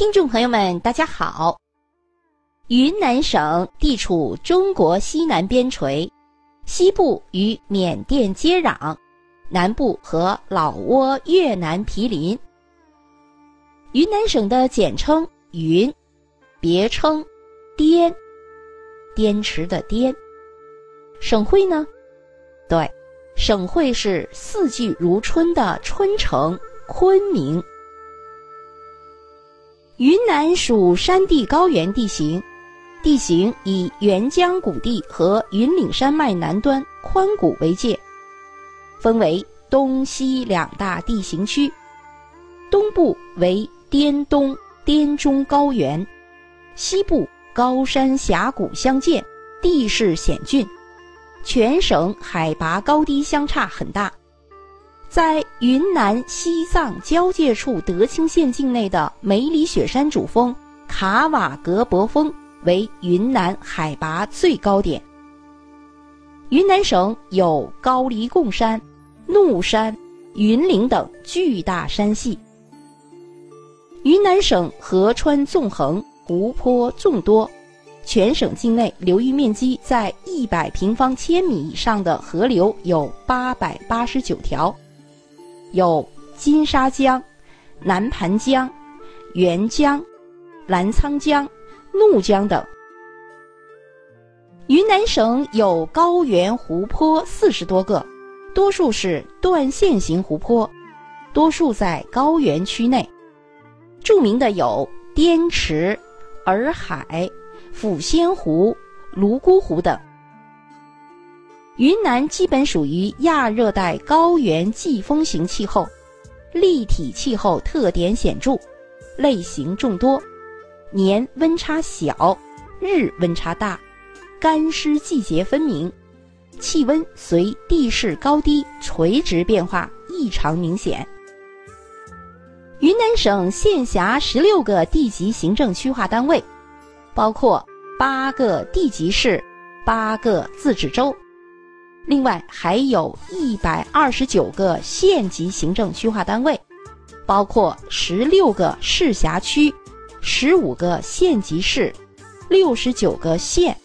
听众朋友们，大家好。云南省地处中国西南边陲，西部与缅甸接壤，南部和老挝、越南毗邻。云南省的简称“云”，别称“滇”，滇池的滇。省会呢？对，省会是四季如春的春城昆明。云南属山地高原地形，地形以沅江谷地和云岭山脉南端宽谷为界，分为东西两大地形区。东部为滇东、滇中高原，西部高山峡谷相间，地势险峻，全省海拔高低相差很大。在云南西藏交界处德清县境内的梅里雪山主峰卡瓦格博峰为云南海拔最高点。云南省有高黎贡山、怒山、云岭等巨大山系。云南省河川纵横，湖泊众多，全省境内流域面积在一百平方千米以上的河流有八百八十九条。有金沙江、南盘江、沅江、澜沧江、怒江等。云南省有高原湖泊四十多个，多数是断线型湖泊，多数在高原区内。著名的有滇池、洱海、抚仙湖、泸沽湖等。云南基本属于亚热带高原季风型气候，立体气候特点显著，类型众多，年温差小，日温差大，干湿季节分明，气温随地势高低垂直变化异常明显。云南省现辖十六个地级行政区划单位，包括八个地级市，八个自治州。另外还有一百二十九个县级行政区划单位，包括十六个市辖区、十五个县级市、六十九个县、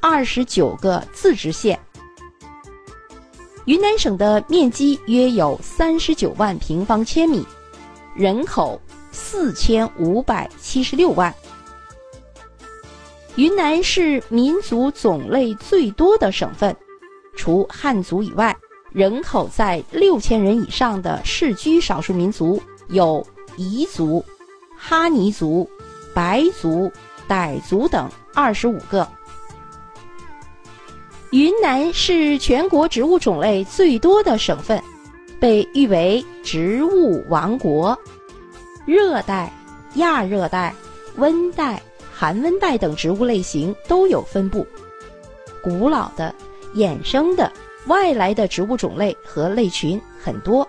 二十九个自治县。云南省的面积约有三十九万平方千米，人口四千五百七十六万。云南是民族种类最多的省份。除汉族以外，人口在六千人以上的世居少数民族有彝族、哈尼族、白族、傣族等二十五个。云南是全国植物种类最多的省份，被誉为“植物王国”。热带、亚热带、温带、寒温带等植物类型都有分布。古老的。衍生的外来的植物种类和类群很多。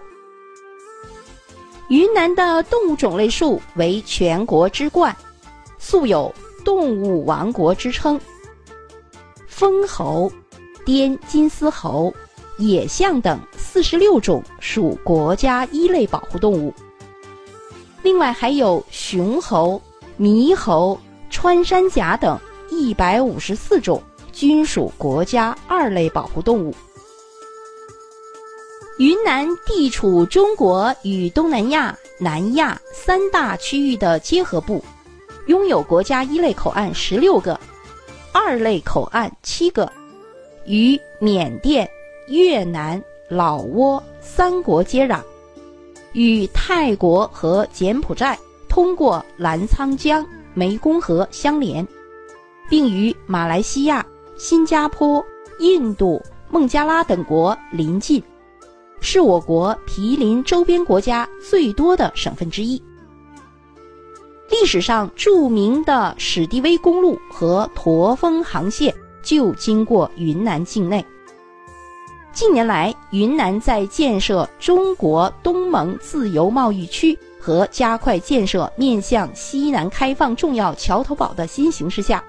云南的动物种类数为全国之冠，素有“动物王国”之称。蜂猴、滇金丝猴、野象等四十六种属国家一类保护动物。另外还有雄猴、猕猴、穿山甲等一百五十四种。均属国家二类保护动物。云南地处中国与东南亚、南亚三大区域的结合部，拥有国家一类口岸十六个，二类口岸七个，与缅甸、越南、老挝三国接壤，与泰国和柬埔寨通过澜沧江、湄公河相连，并与马来西亚。新加坡、印度、孟加拉等国临近，是我国毗邻周边国家最多的省份之一。历史上著名的史迪威公路和驼峰航线就经过云南境内。近年来，云南在建设中国东盟自由贸易区和加快建设面向西南开放重要桥头堡的新形势下。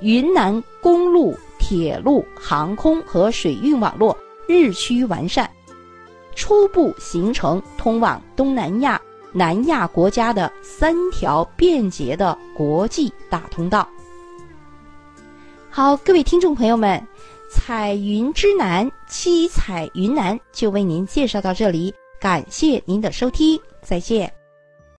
云南公路、铁路、航空和水运网络日趋完善，初步形成通往东南亚、南亚国家的三条便捷的国际大通道。好，各位听众朋友们，彩云之南，七彩云南就为您介绍到这里，感谢您的收听，再见。